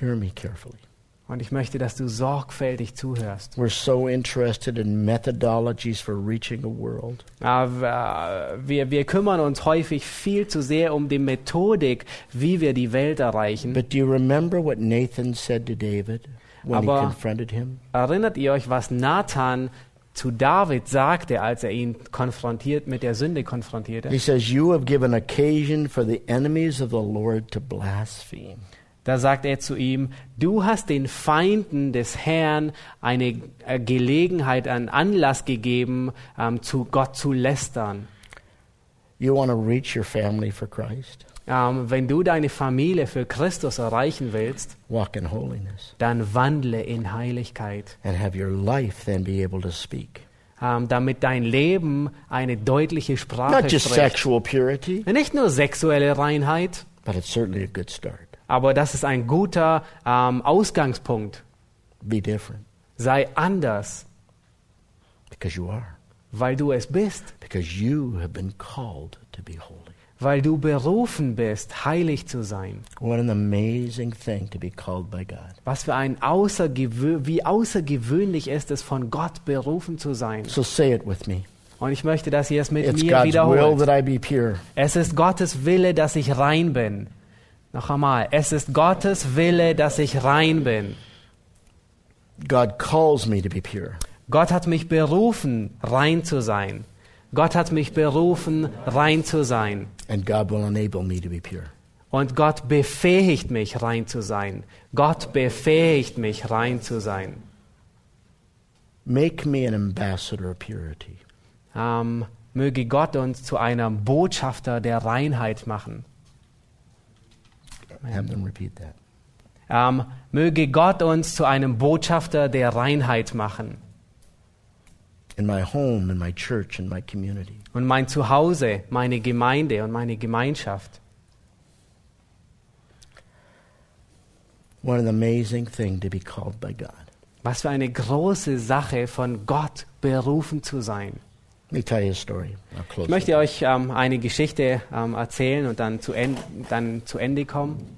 Hear me carefully. Und ich möchte, dass du sorgfältig zuhörst. We're so interested in methodologies for reaching a world. Aber wir, wir kümmern uns häufig viel zu sehr um die Methodik, wie wir die Welt erreichen. But do you remember what Nathan said to David Aber- confronted him? Erinnert ihr euch, was Nathan zu David sagte, als er ihn konfrontiert mit der Sünde konfrontierte? He says, You have given occasion for the enemies of the Lord to blaspheme. Da sagt er zu ihm, du hast den Feinden des Herrn eine äh, Gelegenheit, einen Anlass gegeben, ähm, zu Gott zu lästern. You want to reach your family for Christ? Ähm, wenn du deine Familie für Christus erreichen willst, Walk in holiness dann wandle in Heiligkeit, and have your life then be able to speak. ähm, damit dein Leben eine deutliche Sprache Not just spricht. sexual purity, Nicht nur sexuelle Reinheit, but it's certainly a good start. aber das ist ein guter ähm, Ausgangspunkt. Be different Sei anders, because you are. weil du es bist. Because you have been called to be holy. Weil du berufen bist, heilig zu sein. What an amazing thing to be called by God. Was für ein außergewö wie außergewöhnlich ist es, von Gott berufen zu sein. So say it with me. Und ich möchte, dass ihr es mit It's mir God's will wiederholt. that I be pure. Es ist Gottes Wille, dass ich rein bin. Noch einmal, es ist Gottes Wille, dass ich rein bin. God calls me to be pure. Gott hat mich berufen, rein zu sein. Gott hat mich berufen, rein zu sein. And God will enable me to be pure. Und Gott befähigt mich, rein zu sein. Gott befähigt mich, rein zu sein. Make me an ambassador of purity. Ähm, möge Gott uns zu einem Botschafter der Reinheit machen. Have them repeat that. Ähm, möge Gott uns zu einem Botschafter der Reinheit machen. In my home, in my church, in my community. Und mein Zuhause, meine Gemeinde und meine Gemeinschaft. What an amazing thing to be called by God. Was für eine große Sache, von Gott berufen zu sein. Let me tell you a story. I'll close. Ich möchte euch ähm, eine Geschichte ähm, erzählen und dann zu, en dann zu Ende kommen.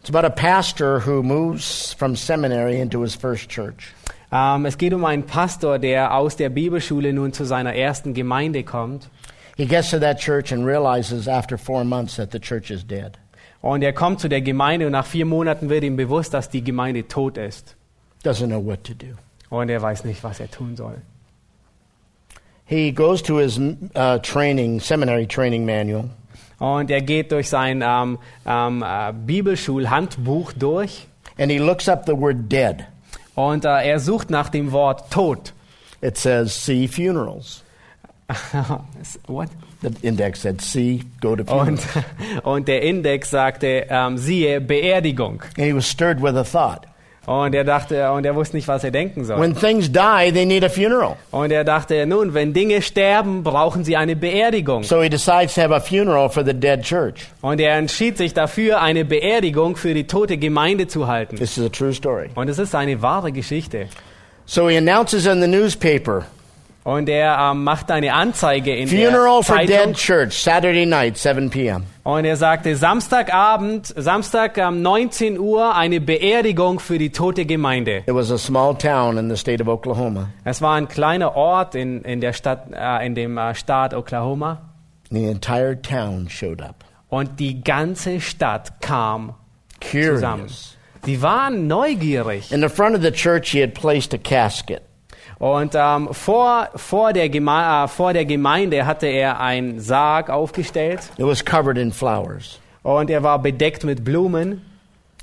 It's about a pastor who moves from seminary into his first church. Ähm, es geht um einen Pastor, der aus der Bibelschule nun zu seiner ersten Gemeinde kommt. He gets to that church and realizes after four months that the church is dead. Und er kommt zu der Gemeinde und nach vier Monaten wird ihm bewusst, dass die Gemeinde tot ist. Doesn't know what to do. Und er weiß nicht, was er tun soll. He goes to his uh, training, seminary training manual, Und er geht durch sein ähm, ähm, äh, Bibelschulhandbuch durch and he looks up the word dead. Und äh, er sucht nach dem Wort tot. It says, see funerals. (laughs) What? The index said, see, go to Und, funerals. (laughs) und der Index sagte, ähm, siehe, Beerdigung. And he was stirred with a thought. Und er dachte, und er wusste nicht, was er denken soll. When things die, they need a funeral. Und er dachte, nun, wenn Dinge sterben, brauchen sie eine Beerdigung. So he decides to have a funeral for the dead church. Und er entschied sich dafür, eine Beerdigung für die tote Gemeinde zu halten. This is a true story. Und es ist eine wahre Geschichte. So he announces in the newspaper, Und er ähm, macht eine Anzeige in funeral der for Zeitung. dead church, Saturday night, 7 p.m. Und er sagte, Samstagabend, Samstag um 19 Uhr, eine Beerdigung für die tote Gemeinde. It was a small town in the state of Oklahoma. Es war ein kleiner Ort in, in der Stadt, äh, in dem äh, Staat Oklahoma. The entire town showed up. Und die ganze Stadt kam zusammen. Curious. Die waren neugierig. In the front of the church, he had placed a casket. Und ähm, vor, vor, der Geme äh, vor der Gemeinde hatte er einen Sarg aufgestellt It was covered in flowers. und er war bedeckt mit Blumen.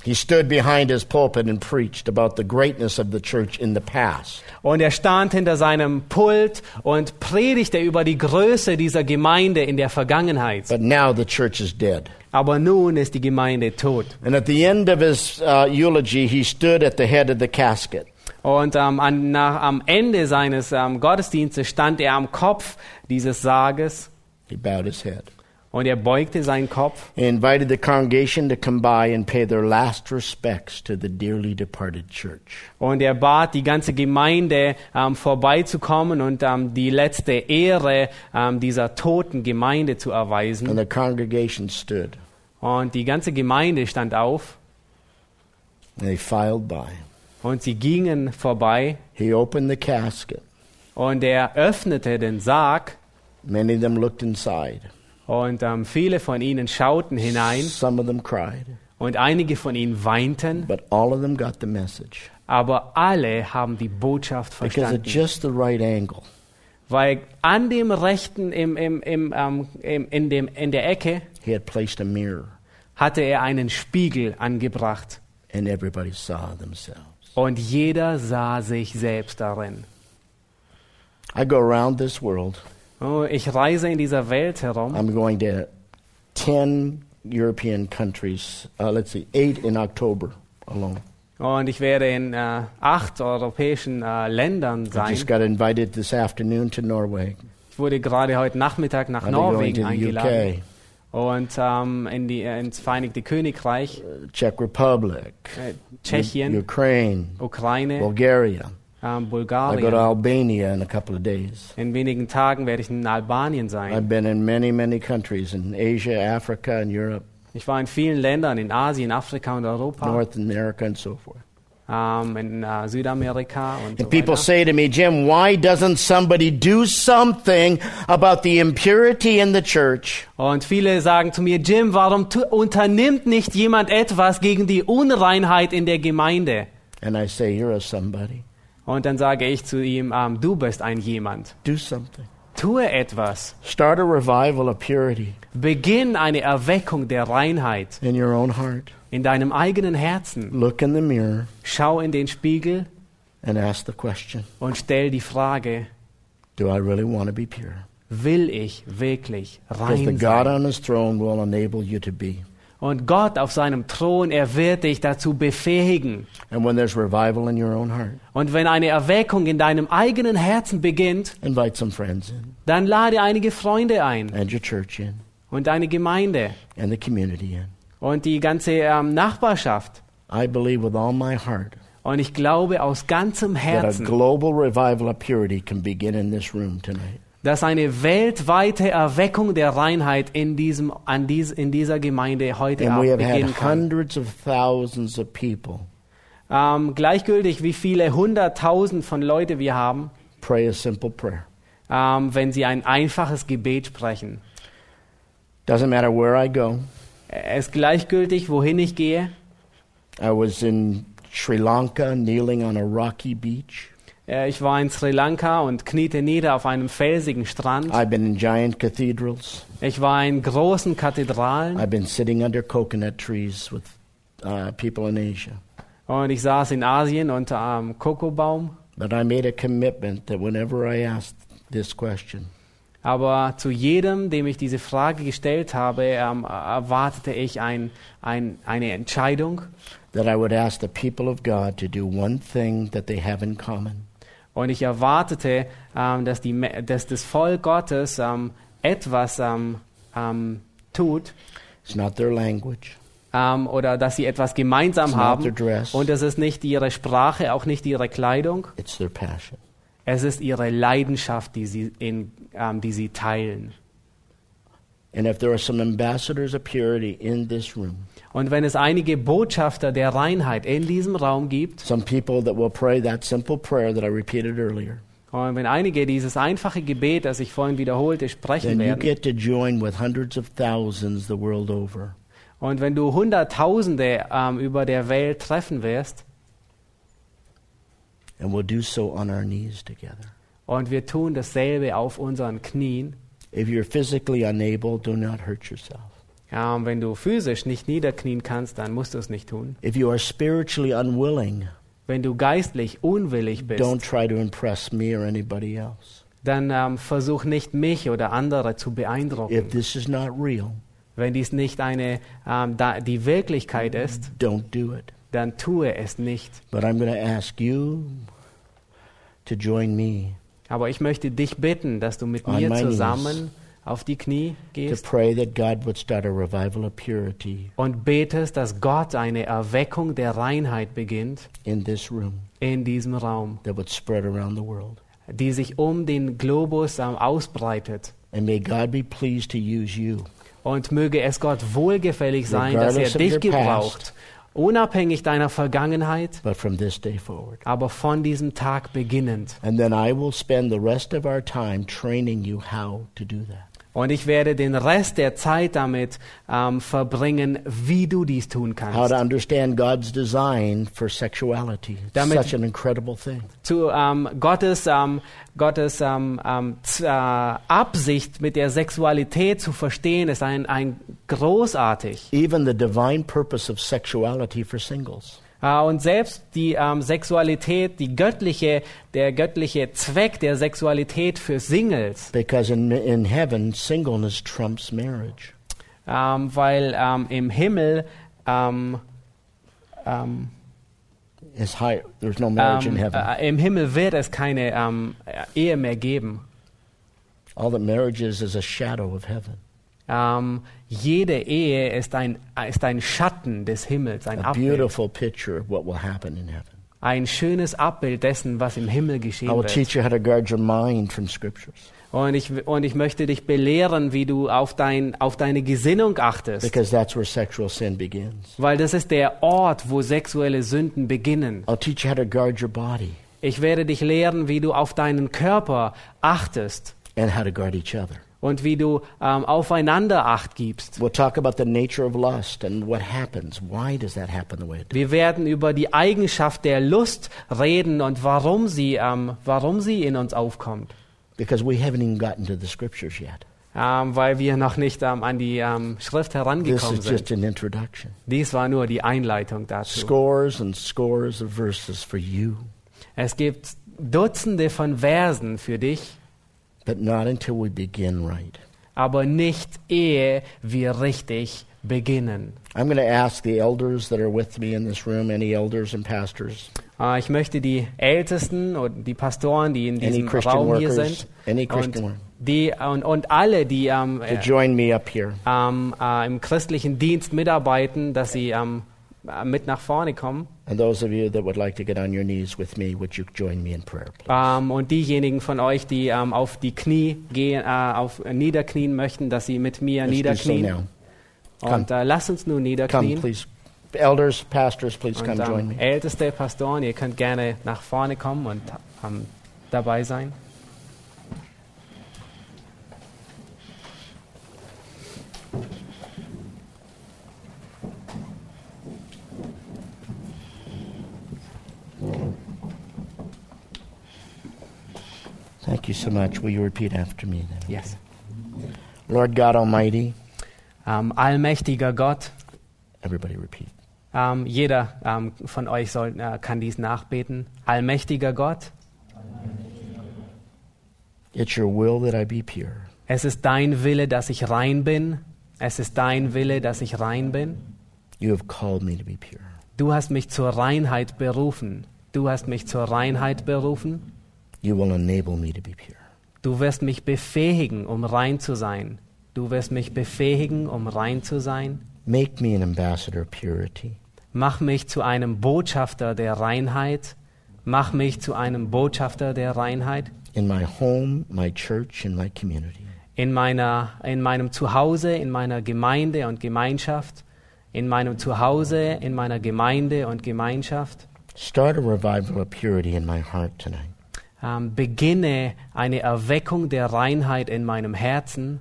He stood behind his pulpit and preached about the greatness of the church in the past. Und er stand hinter seinem Pult und predigte über die Größe dieser Gemeinde in der Vergangenheit. But now the church is dead. Aber nun ist die Gemeinde tot. And at the end of his uh, eulogy, he stood at the head of the casket. Und ähm, an, nach, am Ende seines ähm, Gottesdienstes stand er am Kopf dieses Sarges He bowed his head. Und er beugte seinen Kopf He invited the congregation to come by and pay their last respects to the dearly departed church. und er bat die ganze Gemeinde ähm, vorbeizukommen und ähm, die letzte Ehre ähm, dieser toten Gemeinde zu erweisen. And the congregation stood Und die ganze Gemeinde stand auf and they filed by. Und sie gingen vorbei He opened the casket. und er öffnete den Sarg Many of them looked inside. und ähm, viele von ihnen schauten hinein Some of them cried, und einige von ihnen weinten, but all of them got the message aber alle haben die Botschaft because at verstanden. just the right angle, Weil an dem rechten, im, im, im, ähm, im, in, dem, in der Ecke, he had placed a mirror hatte er einen Spiegel angebracht. and everybody saw themselves. Und jeder sah sich selbst darin. I go around this world. Oh, ich reise in dieser Welt herum. I'm going to 10 European countries, uh, let's see, eight in October alone. Und ich werde in äh, acht europäischen äh, Ländern I sein. just got invited this afternoon to Norway. Ich wurde gerade heute Nachmittag nach going Norwegen eingeladen. Und ähm, in die, äh, ins Vereinigte Königreich, uh, Czech Republic, äh, Tschechien, Ukraine, Ukraine, Bulgaria. ähm, I go to Bulgarien. Albania in a couple of days. In wenigen Tagen werde ich in Albanien sein. I've been in many, many countries in Asia, Africa, and Europe, Ich war in vielen Ländern, in Asien, Afrika und Europa, North America, and so forth. Ähm, in äh, Südamerika und so people weiter. say to me, Jim, why doesn't somebody do something about the impurity in the church? Und viele sagen zu mir, Jim, warum unternimmt nicht jemand etwas gegen die Unreinheit in der Gemeinde? And I say, You're a somebody. Und dann sage ich zu ihm, ähm, du bist ein jemand. Do something. Tue etwas. Start a revival of purity Beginn eine Erweckung der Reinheit in your own heart. In deinem eigenen Herzen. Look in the mirror Schau in den Spiegel and ask the question und stell die Frage, Do I really want to be pure? will ich wirklich Because the rein God sein? on his throne will enable you to be. Und Gott auf seinem Thron, er wird dich dazu befähigen. And when there's revival in your own heart, Und wenn eine Erweckung in deinem eigenen Herzen beginnt, invite some friends in, dann lade einige Freunde ein and your church in, und deine Gemeinde and the community in. Und die ganze ähm, Nachbarschaft. I believe with all my heart Und ich glaube aus ganzem that a Herzen, global revival of purity can begin in this room tonight. dass eine weltweite Erweckung der Reinheit in, diesem, an dies, in dieser Gemeinde heute And Abend beginnen kann. hundreds of thousands of people Ähm, gleichgültig, wie viele hunderttausend von Leute wir haben, pray a simple prayer. ähm, wenn sie ein einfaches Gebet sprechen. Doesn't matter where I go. Es ist gleichgültig, wohin ich gehe. I was in Sri Lanka kneeling on a rocky beach. Äh, Ich war in Sri Lanka und kniete nieder auf einem felsigen Strand. I've been in giant cathedrals. Ich war in großen Kathedralen I've been sitting under coconut trees with uh, people in Asia. und ich saß in Asien unter einem Kokobaum. But I made a commitment that whenever I asked this question, Aber zu jedem, dem ich diese Frage gestellt habe, ähm, erwartete ich ein, ein, eine Entscheidung. that I would ask the people of God to do one thing that they have in common. Und ich erwartete, ähm, dass, die, dass das Volk Gottes ähm, etwas ähm, ähm, tut It's not their language. ähm, oder dass sie etwas gemeinsam It's haben. Und es ist nicht ihre Sprache, auch nicht ihre Kleidung. It's their passion. Es ist ihre Leidenschaft, die sie, in, ähm, die sie teilen. And if there are some ambassadors of purity in this room, Und wenn es einige Botschafter der Reinheit in diesem Raum gibt, some people that will pray that simple prayer that I repeated earlier, und wenn einige dieses einfache Gebet, das ich vorhin wiederholte, sprechen then you werden, get to join with hundreds of thousands the world over. und wenn du Hunderttausende ähm, über der Welt treffen wirst, And we'll do so on our knees together. und wir tun dasselbe auf unseren Knien, If you're physically unable, do not hurt yourself. ähm, wenn du physisch nicht niederknien kannst, dann musst du es nicht tun. If you are spiritually unwilling, Wenn du geistlich unwillig bist, don't try to impress me or anybody else. dann ähm, versuch nicht mich oder andere zu If beeindrucken. this is not real, Wenn dies nicht eine, ähm, die Wirklichkeit ist, don't do it. Dann tue es nicht. But I'm going to ask you to join me Aber ich möchte dich bitten, dass du mit On mir zusammen auf die Knie to gehst pray that God would start a revival of purity und betest, dass Gott eine Erweckung der Reinheit beginnt in this room in diesem Raum, that would spread around the world. die sich um den Globus ähm, ausbreitet. And may God be pleased to use you Und möge es Gott wohlgefällig sein, dass er Regardless dich gebraucht, unabhängig deiner Vergangenheit, but from this day forward. aber von diesem Tag beginnend. And then I will spend the rest of our time training you how to do that. Und ich werde den Rest der Zeit damit ähm, verbringen, wie du dies tun How kannst. to understand God's design for sexuality. Damit- such an incredible thing. Zu ähm, Gottes, ähm, Gottes ähm, ähm, äh, Absicht mit der Sexualität zu verstehen, ist ein, ein großartig. Even the divine purpose of sexuality for singles. Äh, und selbst die ähm, Sexualität, die göttliche, der göttliche Zweck der Sexualität für Singles, Because in, in heaven, singleness trumps marriage. ähm, weil ähm, im Himmel ähm, ähm, It's high. There's no marriage in ähm, heaven. äh, im Himmel wird es keine Ehe mehr geben. All that marriage is is a shadow of heaven. Ähm, jede Ehe ist ein, ist ein Schatten des Himmels, ein A Abbild, beautiful picture of what will happen in heaven. ein schönes Abbild dessen, was im Himmel I geschehen will wird. teach you how to guard your mind from scriptures. Und ich, und ich möchte dich belehren, wie du auf, dein, auf deine Gesinnung achtest, Because that's where sexual sin begins. weil das ist der Ort, wo sexuelle Sünden beginnen. I'll teach you how to guard your body Ich werde dich lehren, wie du auf deinen Körper achtest and how to guard each other. Und wie du ähm, aufeinander Acht gibst. We'll talk about the nature of lust and what happens. Why does that happen the way it does? Wir werden über die Eigenschaft der Lust reden und warum sie, ähm, warum sie in uns aufkommt. Because we haven't even gotten to the scriptures yet. ähm, weil wir noch nicht ähm, an die ähm, Schrift This herangekommen is sind. just an introduction. Dies war nur die Einleitung dazu. Scores and scores of verses for you, Es gibt Dutzende von Versen für dich, but not until we begin right. aber nicht ehe wir richtig beginnen. I'm going to ask the elders that are with me in this room, any elders and pastors, Äh, ich möchte die Ältesten und die Pastoren, die in any diesem Christian Raum hier workers, sind, any Christian und, workers, die, und, und alle, die ähm, to äh, join me up here. ähm, äh, im christlichen Dienst mitarbeiten, dass sie ähm, äh, mit nach vorne kommen. And those of you that would like to get on your knees with me, would you join me in prayer, please? Und diejenigen von euch, die ähm, auf die Knie gehen, äh, auf äh, niederknien möchten, dass sie mit mir Let's so niederknien. Come. Und äh, lasst uns nun Come, niederknien. please. Elders, pastors, please Und come join ähm, me. älteste Pastoren, ihr könnt gerne nach vorne kommen und ähm, dabei sein. Thank you so much. Will you repeat after me then? Yes. Lord God Almighty, Ähm, allmächtiger Gott, everybody repeat. ähm, jeder ähm, von euch soll, äh, kann dies nachbeten. Allmächtiger Gott, It's your will that I be pure. es ist dein Wille, dass ich rein bin. Es ist dein Wille, dass ich rein bin. You have called me to be pure. Du hast mich zur Reinheit berufen. Du hast mich zur Reinheit berufen. You will enable me to be pure. Du wirst mich befähigen, um rein zu sein. Du wirst mich befähigen, um rein zu sein. Make me an ambassador of purity. Mach mich zu einem Botschafter der Reinheit. Mach mich zu einem Botschafter der Reinheit. in my home, my church, and my community. In, meiner, in meinem Zuhause, in meiner Gemeinde und Gemeinschaft. In meinem Zuhause, in meiner Gemeinde und Gemeinschaft. Start a revival of purity in my heart tonight. Ähm, beginne eine Erweckung der Reinheit in meinem Herzen,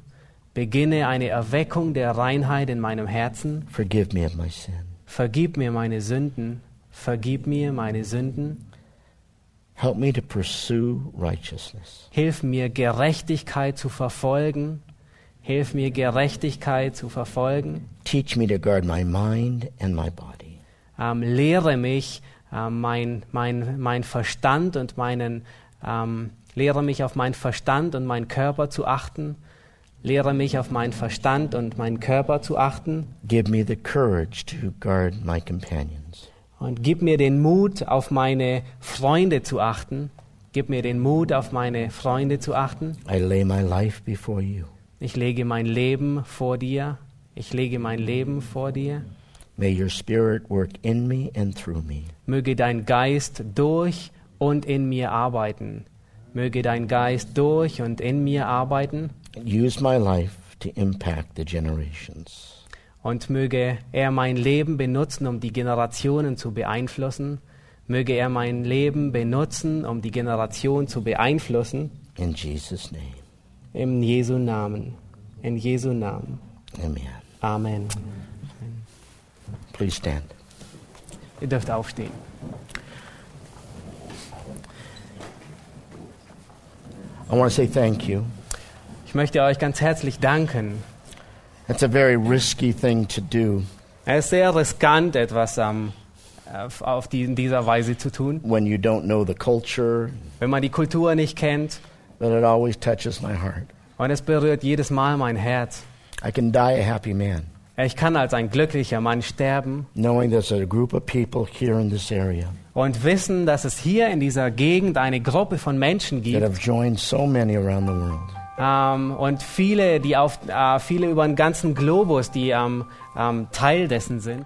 beginne eine Erweckung der Reinheit in meinem Herzen, Forgive me of my sin. vergib mir meine Sünden, vergib mir meine Sünden, Help me to pursue righteousness. hilf mir Gerechtigkeit zu verfolgen, hilf mir Gerechtigkeit zu verfolgen, Teach me to guard my mind and my body. ähm, lehre mich ähm, mein, mein, mein Verstand und meinen, ähm, lehre mich auf meinen Verstand und meinen Körper zu achten, lehre mich auf meinen Verstand und meinen Körper zu achten Give me the courage to guard my companions. und gib mir den Mut, auf meine Freunde zu achten. Gib mir den Mut, auf meine Freunde zu achten. I lay my life before you. Ich lege mein Leben vor dir. Ich lege mein Leben vor dir. May your Spirit work in me and through me. Möge dein Geist durch und in mir arbeiten. Möge dein Geist durch und in mir arbeiten. Use my life to impact the generations. Und möge er mein Leben benutzen, um die Generationen zu beeinflussen. Möge er mein Leben benutzen, um die Generation zu beeinflussen. In Jesus' name. Im Jesu Namen. In Jesu Namen. Amen. Amen. Please stand. Ihr dürft aufstehen. I want to say thank you. Ich möchte euch ganz herzlich danken. That's a very risky thing to do Es ist sehr riskant, etwas auf, auf die, in dieser Weise zu tun, when you don't know the culture, wenn man die Kultur nicht kennt. but it always touches my heart. Und es berührt jedes Mal mein Herz. I can die a happy man Ich kann als ein glücklicher Mann sterben knowing there's a group of people here in this area und wissen, dass es hier in dieser Gegend eine Gruppe von Menschen that gibt have joined so many around the world. ähm, und viele, die auf, äh, viele über den ganzen Globus, die ähm, ähm, Teil dessen sind.